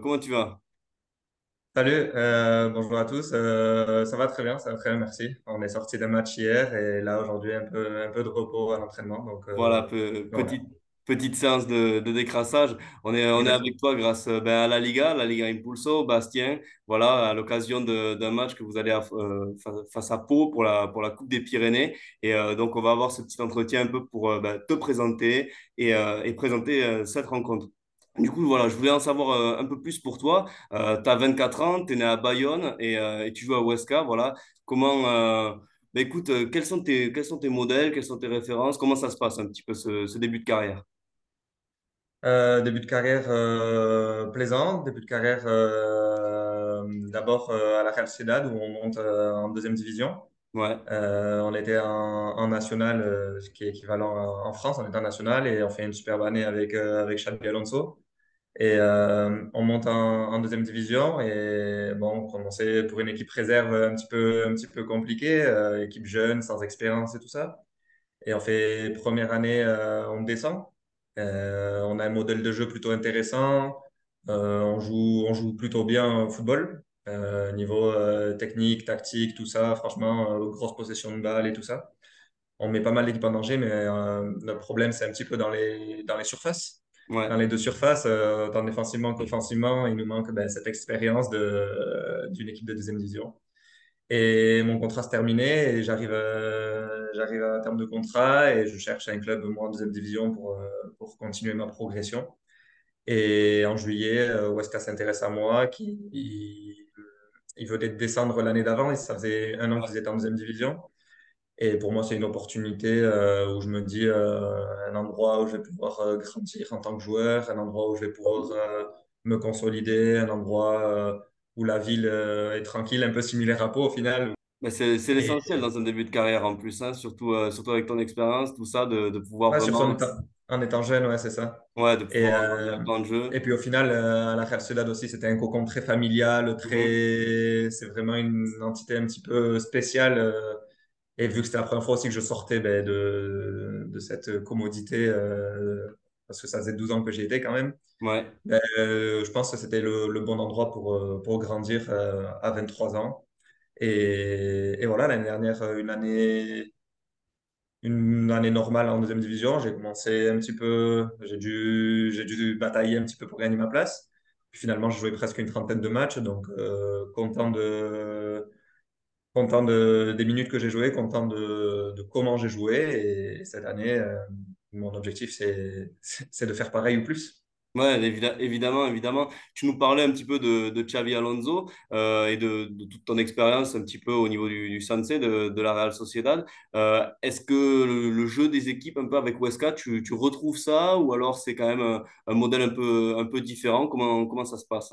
comment tu vas? Salut, euh, bonjour à tous. Euh, ça va très bien, ça va très bien, merci. On est sorti d'un match hier et là aujourd'hui un peu, un peu de repos à l'entraînement. Donc Voilà, euh, pe- voilà, petite, petite séance de, de décrassage. On est, on est avec toi grâce euh, ben, à la Liga, la Liga Impulso, Bastien. Voilà, à l'occasion de- d'un match que vous allez euh, fa- face à Pau pour la, pour la Coupe des Pyrénées. Et euh, donc, on va avoir ce petit entretien un peu pour euh, ben, te présenter et, euh, et présenter euh, cette rencontre. Du coup, voilà, je voulais en savoir euh, un peu plus pour toi. Euh, tu as 24 ans, tu es né à Bayonne et, euh, et tu joues à Huesca. Voilà, comment. euh, bah, écoute, euh, quels sont tes, quels sont tes modèles, quelles sont tes références? Comment ça se passe un petit peu ce, ce début de carrière? Début de carrière plaisant, début de carrière d'abord à la Real Sociedad où on monte en deuxième division. Ouais, on était en, en national, ce qui est équivalent en en France, on était en national et on fait une superbe année avec, avec Xabi Alonso. Et euh, on monte en, deuxième division et bon, on commençait pour une équipe réserve un petit peu, un compliquée, euh, équipe jeune, sans expérience et tout ça. Et on fait première année, euh, on descend. On a un modèle de jeu plutôt intéressant. On joue, plutôt bien au football. Niveau technique, tactique, tout ça, franchement, grosse possession de balle et tout ça. On met pas mal d'équipes en danger, mais le problème, c'est un petit peu dans les surfaces. Dans les deux surfaces, euh, tant défensivement qu'offensivement, il nous manque ben, cette expérience d'une équipe de deuxième division. Et mon contrat se terminait et j'arrive, euh, j'arrive à terme de contrat et je cherche un club, moi, en deuxième division pour, euh, pour continuer ma progression. Et en juillet, Huesca s'intéresse à moi, qui, il, il venait de descendre l'année d'avant et ça faisait un an qu'ils étaient en deuxième division. Et pour moi, c'est une opportunité euh, où je me dis euh, un endroit où je vais pouvoir euh, grandir en tant que joueur, un endroit où je vais pouvoir me consolider, un endroit où la ville est tranquille, un peu similaire à Pau au final. Mais c'est, c'est Et l'essentiel dans un début de carrière en plus, hein, surtout, surtout avec ton expérience, tout ça, de, de pouvoir ouais, surtout en vraiment, étant, en étant jeune, ouais, c'est ça. ouais, de Et, pouvoir grandir euh, le de et jeu. puis au final, à la Real Sociedad aussi, c'était un cocon très familial, Mhm. très... c'est vraiment une entité un petit peu spéciale. Et vu que c'était la première fois aussi que je sortais ben, de, de cette commodité, euh, parce que ça faisait 12 ans que j'y étais quand même, Ouais, ben, euh, je pense que c'était le, le bon endroit pour, euh, pour grandir euh, à 23 ans. Et, et voilà, l'année dernière, une année, une année normale en deuxième division. J'ai commencé un petit peu, j'ai dû, j'ai dû batailler un petit peu pour gagner ma place. Puis finalement, j'ai joué presque une trentaine de matchs, donc content de, content de, des minutes que j'ai jouées, content de, comment j'ai joué. Et cette année, euh, mon objectif, c'est, de faire pareil ou plus. ouais, évi- évidemment, évidemment. Tu nous parlais un petit peu de, de Xavi Alonso euh, et de, toute ton expérience un petit peu au niveau du, du Sanse, de, de la Real Sociedad. Euh, est-ce que le, le jeu des équipes un peu avec Huesca, tu, tu retrouves ça ou alors c'est quand même un, un modèle un peu, un peu différent? Comment, comment ça se passe?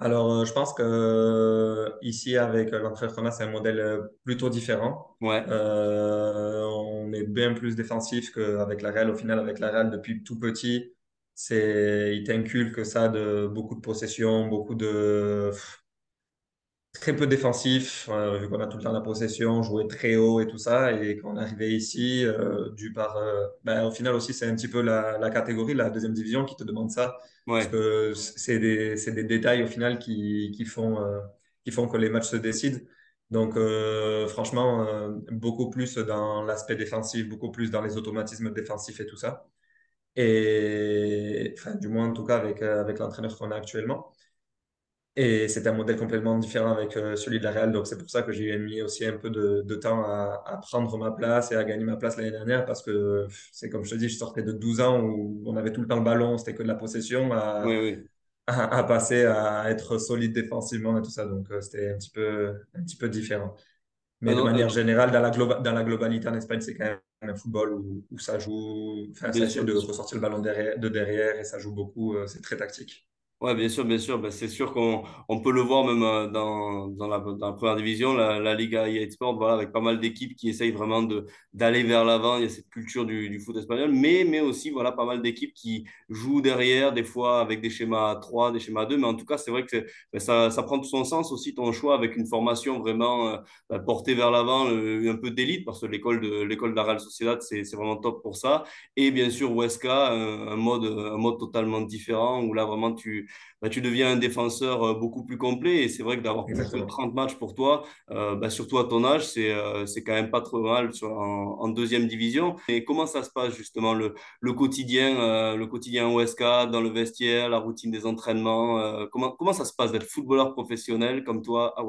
Alors, euh, je pense que euh, ici, avec l'entraîneur qu'on a, c'est un modèle euh, plutôt différent. Ouais, Euh, on est bien plus défensif qu'avec la Real. Au final, avec la Real, depuis tout petit, c'est, il t'inculque ça de beaucoup de possession, beaucoup de, très peu défensif, euh, vu qu'on a tout le temps la possession, jouer très haut et tout ça. Et quand on est arrivé ici, euh, dû par, euh, ben, au final aussi, c'est un petit peu la, la catégorie, la deuxième division qui te demande ça. Parce que c'est des, des détails au final qui, qui font, euh, qui font que les matchs se décident. Donc, franchement, beaucoup plus dans l'aspect défensif, beaucoup plus dans les automatismes défensifs et tout ça. Et, enfin, du moins, en tout cas, avec, avec l'entraîneur qu'on a actuellement. Et c'est un modèle complètement différent avec euh, celui de la Real. Donc, c'est pour ça que j'ai mis aussi un peu de, de temps à, à prendre ma place et à gagner ma place l'année dernière parce que c'est comme je te dis, je sortais de 12 ans où on avait tout le temps le ballon, c'était que de la possession, à, oui. à, à passer à être solide défensivement et tout ça. Donc, euh, c'était un petit peu, un petit peu différent. Mais de manière euh, générale, dans la, globa- dans la globalité en Espagne, c'est quand même un football où, où ça joue, enfin, ça de ressortir le ballon derrière, de derrière et ça joue beaucoup. c'est très tactique. Ouais, bien sûr, bien sûr. Ben, c'est sûr qu'on on peut le voir même euh, dans, dans la, première division, la, Liga EA Sport, voilà, avec pas mal d'équipes qui essayent vraiment d'aller vers l'avant. Il y a cette culture du, du foot espagnol, mais, mais aussi voilà, pas mal d'équipes qui jouent derrière, des fois avec des schémas 3 des schémas 2 Mais en tout cas, c'est vrai que ben, ça, ça prend tout son sens aussi, ton choix, avec une formation vraiment euh, ben, portée vers l'avant, un peu d'élite, parce que l'école de, l'école de Sociedad, c'est, c'est vraiment top pour ça. Et bien sûr, Huesca, un, un mode, un mode totalement différent, où là, vraiment, tu tu, bah, tu deviens un défenseur euh, beaucoup plus complet. Et c'est vrai que d'avoir pu jouer Exactement. 30 matchs pour toi, euh, bah, surtout à ton âge, c'est euh, c'est quand même pas trop mal sur, en, en deuxième division. Et comment ça se passe justement le, le quotidien, euh, le quotidien au SK, dans le vestiaire, la routine des entraînements comment, comment ça se passe d'être footballeur professionnel comme toi à?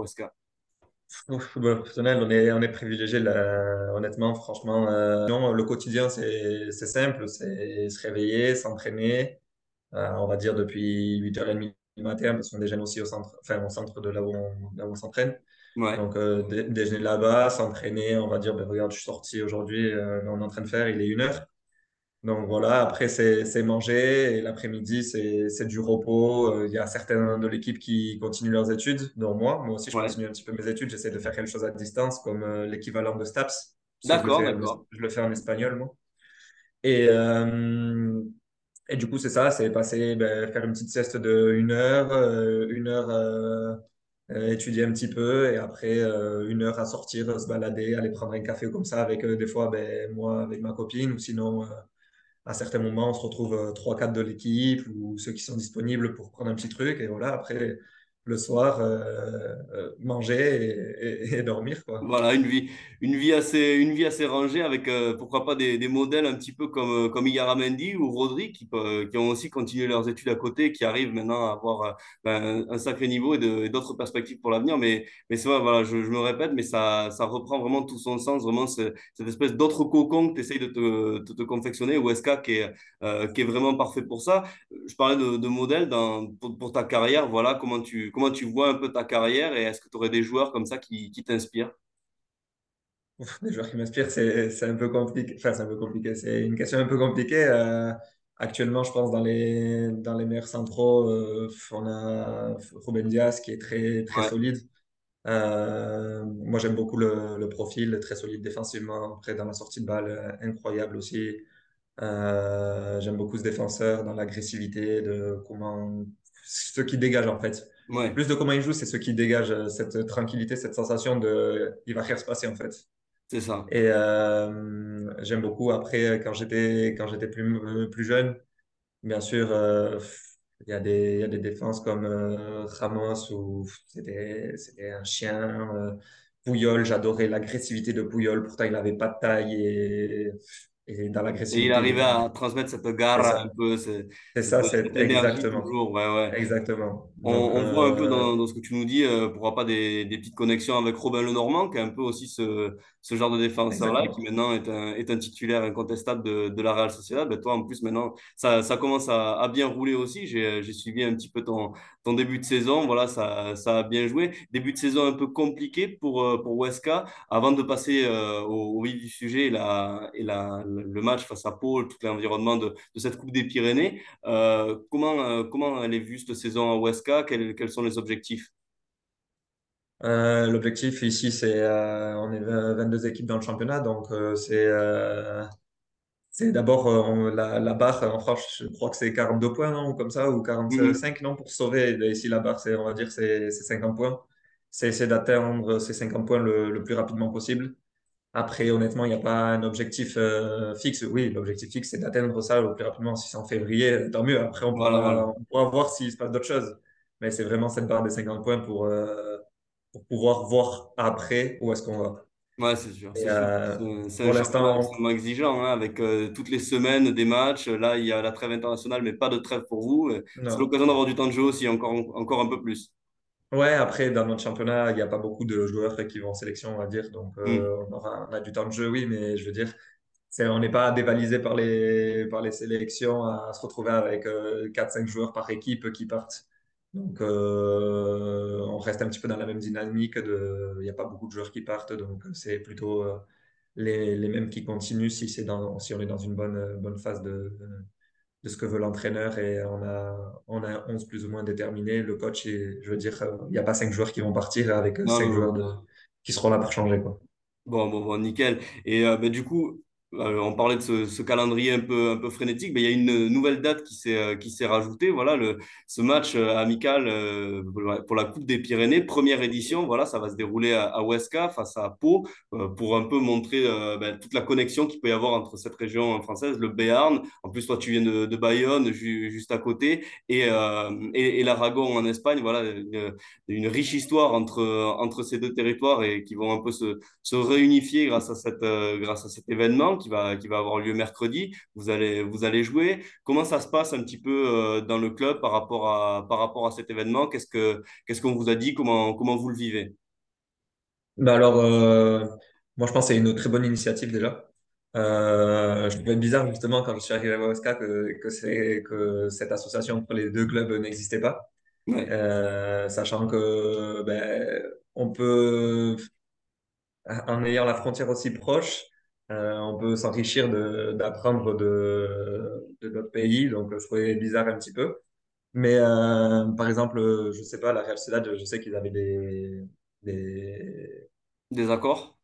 Au football professionnel, on est, on est privilégié, là, honnêtement, franchement. euh, non, le quotidien, c'est, simple, c'est se réveiller, s'entraîner, on va dire depuis 8h30 du matin, parce qu'on déjeune aussi au centre, enfin, au centre de là où on, on s'entraîne. Ouais, Donc, euh, dé- déjeuner là-bas, s'entraîner, on va dire, ben, regarde, je suis sorti aujourd'hui, euh, on est en train de faire, il est une heure. Donc voilà, après c'est manger et l'après-midi c'est du repos. Euh, Il y a certains de l'équipe qui continuent leurs études, dont moi. Moi aussi je ouais. continue un petit peu mes études. J'essaie de faire quelque chose à distance comme euh, l'équivalent de STAPS, D'accord, d'accord. je le fais en espagnol moi. Et, euh, et du coup c'est ça, c'est passer, ben, faire une petite sieste de une heure, euh, une heure euh, euh, étudier un petit peu et après une heure à sortir, se balader, aller prendre un café comme ça avec des fois ben, moi avec ma copine ou sinon... à certains moments, on se retrouve trois, quatre de l'équipe ou ceux qui sont disponibles pour prendre un petit truc. Et voilà, après, le soir, euh, euh, manger et, dormir, quoi. Voilà, une vie, une vie assez, une vie assez rangée avec euh, pourquoi pas des, modèles un petit peu comme, comme Mendy ou Rodri qui, qui ont aussi continué leurs études à côté qui arrivent maintenant à avoir ben, un sacré niveau et d'autres perspectives pour l'avenir. Mais, mais c'est vrai, voilà, je, me répète, mais ça, ça reprend vraiment tout son sens, vraiment ce- cette espèce d'autre cocon que tu essayes de te, confectionner, ou SK qui est, qui est vraiment parfait pour ça. Je parlais de, modèles pour, pour ta carrière, voilà, comment tu, comment tu vois un peu ta carrière et est-ce que tu aurais des joueurs comme ça qui, qui t'inspirent? Des joueurs qui m'inspirent, c'est, c'est un peu compliqué. Enfin, c'est un peu compliqué. C'est une question un peu compliquée. Euh, actuellement, je pense dans les, dans les meilleurs centraux, euh, on a Ruben Dias qui est très, très Ouais, solide. Euh, moi, j'aime beaucoup le, le profil, très solide défensivement. Après, dans la sortie de balle, incroyable aussi. Euh, j'aime beaucoup ce défenseur dans l'agressivité, de comment ce qui dégage en fait. ouais, Plus de comment il joue, c'est ce qui dégage euh, cette tranquillité, cette sensation de il va rien se passer en fait. c'est ça. Et euh, j'aime beaucoup après quand j'étais quand j'étais plus euh, plus jeune, bien sûr, euh, il y a des il y a des défenses comme euh, Ramos où c'était un chien. euh, Puyol, j'adorais l'agressivité de Puyol. Pourtant, il n'avait pas de taille et et dans Et il l'agressivité, il arrivait à transmettre cette garra un peu, ce- C'est ça, c'est exactement. toujours. Ouais, ouais. Exactement. On, voit un peu euh, dans, dans ce que tu nous dis, euh, pourquoi pas des, des petites connexions avec Robin Lenormand, qui est un peu aussi ce, ce genre de défenseur-là, qui maintenant est un, est un titulaire incontestable de, de la Real Sociedad. Ben, toi, en plus, maintenant, ça, ça commence à, à bien rouler aussi. J'ai, suivi un petit peu ton, ton début de saison. Voilà, ça, ça a bien joué. Début de saison un peu compliqué pour, euh, pour Huesca. Avant de passer euh, au, au vif du sujet et, la, et la, le match face à Pau, tout l'environnement de, de cette Coupe des Pyrénées. Euh, comment, euh, comment elle est vue cette saison à Huesca? Quels, quels sont les objectifs? Euh, l'objectif ici, c'est euh, on est 20 22 équipes dans le championnat, donc euh, c'est c'est d'abord la, la barre en France, je crois que c'est 42 points, non, ou comme ça, ou Mhm. 45, non, pour sauver. Et ici, la barre, c'est, on va dire, c'est c'est 50 points. C'est d'atteindre ces 50 points le, le plus rapidement possible. Après, honnêtement, il n'y a pas un objectif fixe. Oui, l'objectif fixe, c'est d'atteindre ça le plus rapidement. Si c'est en février, tant mieux. Après, on Voilà, voilà. pourra, on pourra voir s'il se passe d'autres choses. Mais c'est vraiment cette barre des 50 points pour, euh, pour pouvoir voir après où est-ce qu'on va. Ouais, c'est sûr, c'est euh, un, championnat extrêmement exigeant, hein, avec euh, toutes les semaines des matchs. Là, il y a la trêve internationale, mais pas de trêve pour vous. Euh, C'est l'occasion d'avoir du temps de jeu aussi, encore, encore un peu plus. Ouais, après, dans notre championnat, il n'y a pas beaucoup de joueurs qui vont en sélection, on va dire. Donc, Hmm. on aura, on a du temps de jeu, oui, mais je veux dire, on n'est pas dévalisé par les, par les sélections à se retrouver avec euh, 4-5 joueurs par équipe qui partent. Donc, euh, on reste un petit peu dans la même dynamique de, il n'y a pas beaucoup de joueurs qui partent, donc c'est plutôt euh, les, les mêmes qui continuent si c'est dans, si on est dans une bonne, bonne phase de, de ce que veut l'entraîneur et on a, on a un 11 plus ou moins déterminé. Le coach, est- je veux dire, euh, il n'y a pas cinq joueurs qui vont partir avec euh, Non, cinq non, joueurs non. de, qui seront là pour changer, quoi. Bon, bon, bon, nickel. Et euh, bah, du coup, euh, on parlait de ce, calendrier un peu, un peu frénétique, mais il y a une nouvelle date qui s'est, euh, rajoutée. Voilà, ce match euh, amical euh, pour la Coupe des Pyrénées, première édition, voilà, ça va se dérouler à, Huesca face à Pau euh, pour un peu montrer euh, ben, toute la connexion qu'il peut y avoir entre cette région française, le Béarn. En plus, toi, tu viens de, Bayonne, ju- juste à côté, et, euh, et, l'Aragon en Espagne. Voilà, une, une riche histoire entre, entre ces deux territoires et qui vont un peu se, se réunifier grâce à, cette, euh, grâce à cet événement qui va, qui va avoir lieu mercredi. Vous allez, vous allez jouer. Comment ça se passe un petit peu euh, dans le club par rapport à, par rapport à cet événement? Qu'est-ce que, qu'est-ce qu'on vous a dit? Comment, comment vous le vivez? Bah alors, euh, moi je pense que c'est une très bonne initiative déjà. Euh, je trouvais bizarre justement quand je suis arrivé à OSK que, que, que cette association entre les deux clubs n'existait pas. Ouais, Euh, sachant que ben, on peut, en ayant la frontière aussi proche, euh, on peut s'enrichir d'apprendre de, de notre pays. Donc je trouvais bizarre un petit peu. Mais euh, par exemple, je sais pas, la Real Sociedad, je sais qu'ils avaient des, des, des accords?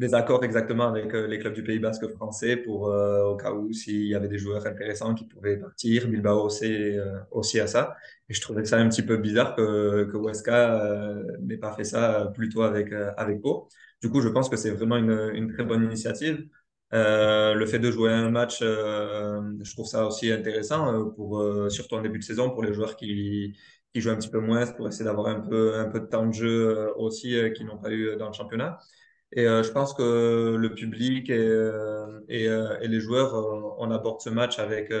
Des accords exactement avec euh, les clubs du Pays Basque français pour euh, au cas où s'il y avait des joueurs intéressants qui pouvaient partir. Bilbao aussi, euh, aussi à ça. Et je trouvais ça un petit peu bizarre que, que Huesca euh, n'ait pas fait ça plutôt avec, avec Pau. Du coup, je pense que c'est vraiment une, très bonne initiative. Le fait de jouer un match, je trouve ça aussi intéressant pour surtout en début de saison pour les joueurs qui qui jouent un petit peu moins pour essayer d'avoir un peu un peu de temps de jeu aussi qu'ils n'ont pas eu dans le championnat. Et euh, je pense que le public et, euh, euh, les joueurs, on aborde ce match avec,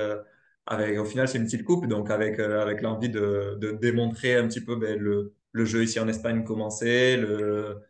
avec au final, c'est une petite coupe, donc avec, avec l'envie de, de démontrer un petit peu ben, le, le jeu ici en Espagne commencer, le,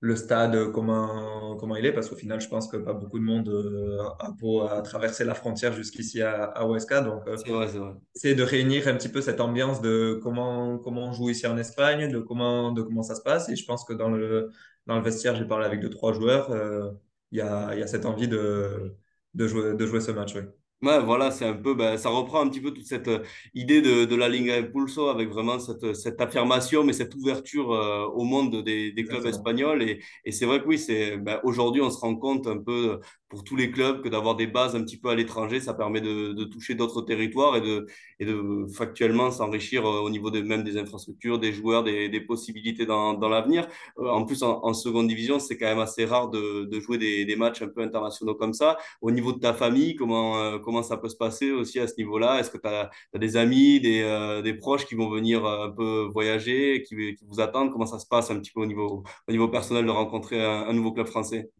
le stade, comment, comment il est, parce qu'au final, je pense que pas beaucoup de monde euh, a, pour- a traversé la frontière jusqu'ici à, à Huesca, donc euh, C'est vrai, c'est vrai. essayer de réunir un petit peu cette ambiance de comment, comment on joue ici en Espagne, de comment, de comment ça se passe. Et je pense que dans le, dans le vestiaire, j'ai parlé avec deux, trois joueurs, euh, il y a, y a cette envie de, de jouer, de jouer ce match. Oui, Ouais, voilà, c'est un peu, ben, ça reprend un petit peu toute cette euh, idée de, de la Liga Impulso avec vraiment cette, cette affirmation, mais cette ouverture euh, au monde des, des clubs espagnols. Et, et c'est vrai que oui, c'est, ben, aujourd'hui, on se rend compte un peu euh, pour tous les clubs que d'avoir des bases un petit peu à l'étranger, ça permet de, de toucher d'autres territoires et de, et de factuellement s'enrichir euh, au niveau de, même des infrastructures, des joueurs, des, des possibilités dans, dans l'avenir. Euh, en plus, en, en seconde division, c'est quand même assez rare de, de jouer des, des matchs un peu internationaux comme ça au niveau de ta famille, comment, euh, comment ça peut se passer aussi à ce niveau-là? Est-ce que tu as, des amis, des, euh, des proches qui vont venir euh, un peu voyager, qui, qui vous attendent? Comment ça se passe un petit peu au niveau, au niveau personnel de rencontrer un, un nouveau club français?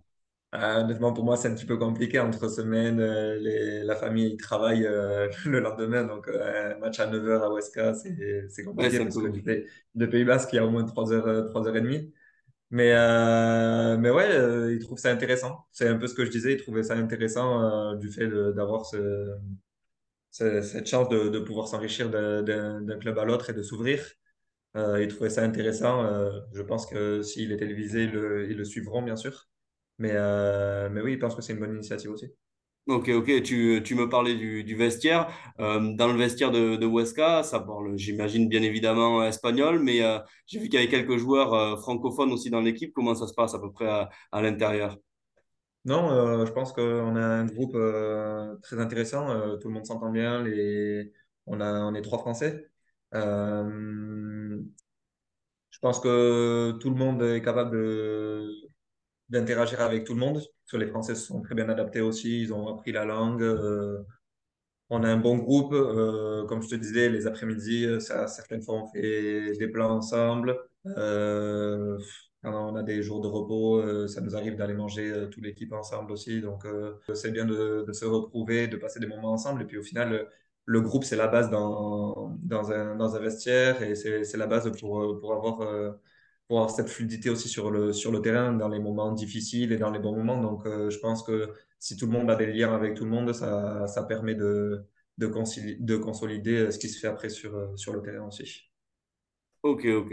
Euh, honnêtement, pour moi, c'est un petit peu compliqué entre semaines. euh, les, la famille travaille euh, le lendemain, donc un match à neuf heures à Huesca, c'est, Ouais, compliqué un parce que de Pays Basque, il y a au moins 3 heures, euh, 3h30. Mais, euh, mais ouais, euh, ils trouvent ça intéressant. C'est un peu ce que je disais, ils trouvaient ça intéressant euh, du fait d'avoir ce, ce- cette chance de, de pouvoir s'enrichir d'un club à l'autre et de s'ouvrir. Euh, ils trouvaient ça intéressant. Euh, je pense que s'il est télévisé, ils le, ils le suivront, bien sûr. Mais, euh, mais oui, ils pensent que c'est une bonne initiative aussi. Ok, ok, tu, tu me parlais du, du vestiaire. Euh, dans le vestiaire de, de Huesca, ça parle, j'imagine, bien évidemment espagnol, mais euh, j'ai vu qu'il y avait quelques joueurs euh, francophones aussi dans l'équipe. Comment ça se passe à peu près à, à l'intérieur? Non, euh, je pense qu'on a un groupe euh, très intéressant. Euh, tout le monde s'entend bien. Les... On a, on est trois Français. Euh, je pense que tout le monde est capable de d'interagir avec tout le monde. Les Français sont très bien adaptés aussi, ils ont appris la langue. euh, on a un bon groupe. euh, comme je te disais, les après-midi, euh, certaines fois, on fait des plans ensemble. Quand on a des jours de repos, ça nous arrive d'aller manger toute l'équipe ensemble aussi. Donc, c'est bien de, se retrouver, de passer des moments ensemble. Et puis, au final, le, groupe, c'est la base dans, un, vestiaire et c'est, la base pour, avoir, pour avoir cette fluidité aussi sur le, sur le terrain, dans les moments difficiles et dans les bons moments. Donc, euh, je pense que si tout le monde a des liens avec tout le monde, ça, ça permet de, de, de consolider euh, ce qui se fait après sur, euh, sur le terrain aussi. Ok, ok.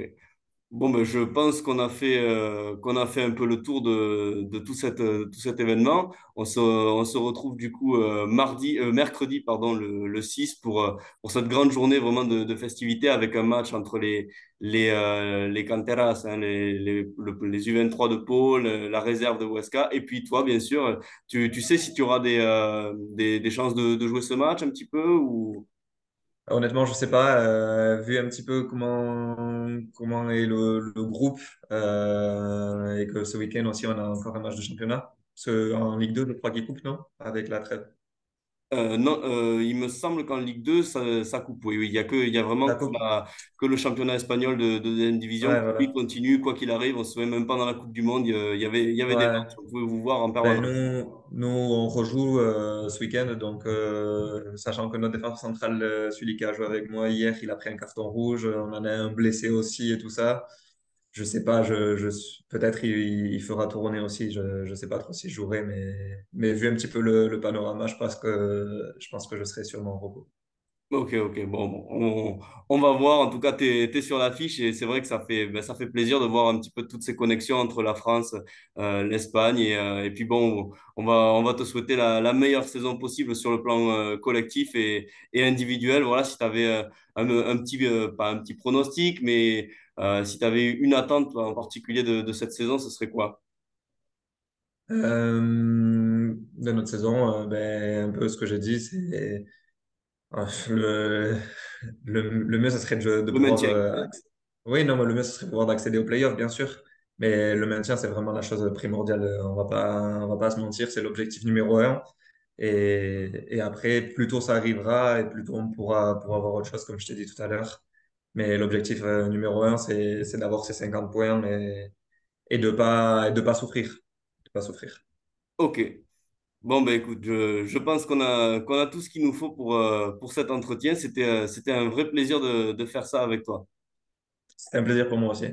Bon, ben, je pense qu'on a fait, euh, qu'on a fait un peu le tour de, de tout, cette, tout cet événement. On se, on se retrouve du coup euh, mardi, euh, mercredi pardon, le, le 6 pour, pour cette grande journée vraiment de, de festivité avec un match entre les, les, les Canteras, hein, les, les, le- les U23 de Pau, la réserve de Huesca. Et puis toi, bien sûr, tu, tu sais si tu auras des, des, des chances de, de jouer ce match un petit peu ou... Honnêtement, je sais pas, euh, vu un petit peu comment, comment est le, le groupe euh, et que ce week-end aussi, on a encore un match de championnat. Ce, en Ligue 2, je crois qu'il coupe, non? Avec la trêve. Euh, non, euh, il me semble qu'en Ligue 2, ça, ça coupe. Oui, oui. Il y a que, il y a vraiment que, coupe? la- que le championnat espagnol de, de deuxième division Ouais, qui continue, quoi qu'il arrive. On se souvient même pas dans la Coupe du Monde, il y a- il y avait, il y avait des matchs. On pouvait vous voir en Ben, permanence. nous, nous, on rejoue euh, ce week-end, donc sachant que notre défenseur central, celui qui a joué avec moi hier, il a pris un carton rouge, on en a un blessé aussi et tout ça. Je sais pas, je, peut-être il, fera tourner aussi, je, je sais pas trop si je jouerai, mais, mais vu un petit peu le, panorama, je pense que, je pense que je serai sûrement au repos. Ok, ok, bon, on, va voir. En tout cas, tu es, sur l'affiche et c'est vrai que ça fait, ben, ça fait plaisir de voir un petit peu toutes ces connexions entre la France, euh, l'Espagne. Et, euh, et puis bon, on va, on va te souhaiter la, meilleure saison possible sur le plan euh, collectif et, et individuel. Voilà, si tu avais un, petit, pas un petit pronostic, mais euh, si tu avais une attente en particulier de, de cette saison, ce serait quoi? Euh, de notre saison, euh, ben, un peu ce que j'ai dit, c'est le, le, le mieux, ce serait de, de Le pouvoir maintien. Oui, non, mais le mieux, ce serait de pouvoir d'accéder aux playoffs, bien sûr. Mais le maintien, c'est vraiment la chose primordiale. On va pas, on va pas se mentir, c'est l'objectif numéro un. Et, et après, plus tôt ça arrivera et plus tôt on pourra, pourra avoir autre chose, comme je t'ai dit tout à l'heure. Mais l'objectif euh, numéro un, c'est, d'avoir ces 50 points et, et de pas, et de pas souffrir. De pas souffrir. Ok. Bon, ben écoute, je, je pense qu'on a, qu'on a tout ce qu'il nous faut pour, euh, pour cet entretien. C'était, euh, c'était un vrai plaisir de, de faire ça avec toi. C'était un plaisir pour moi aussi.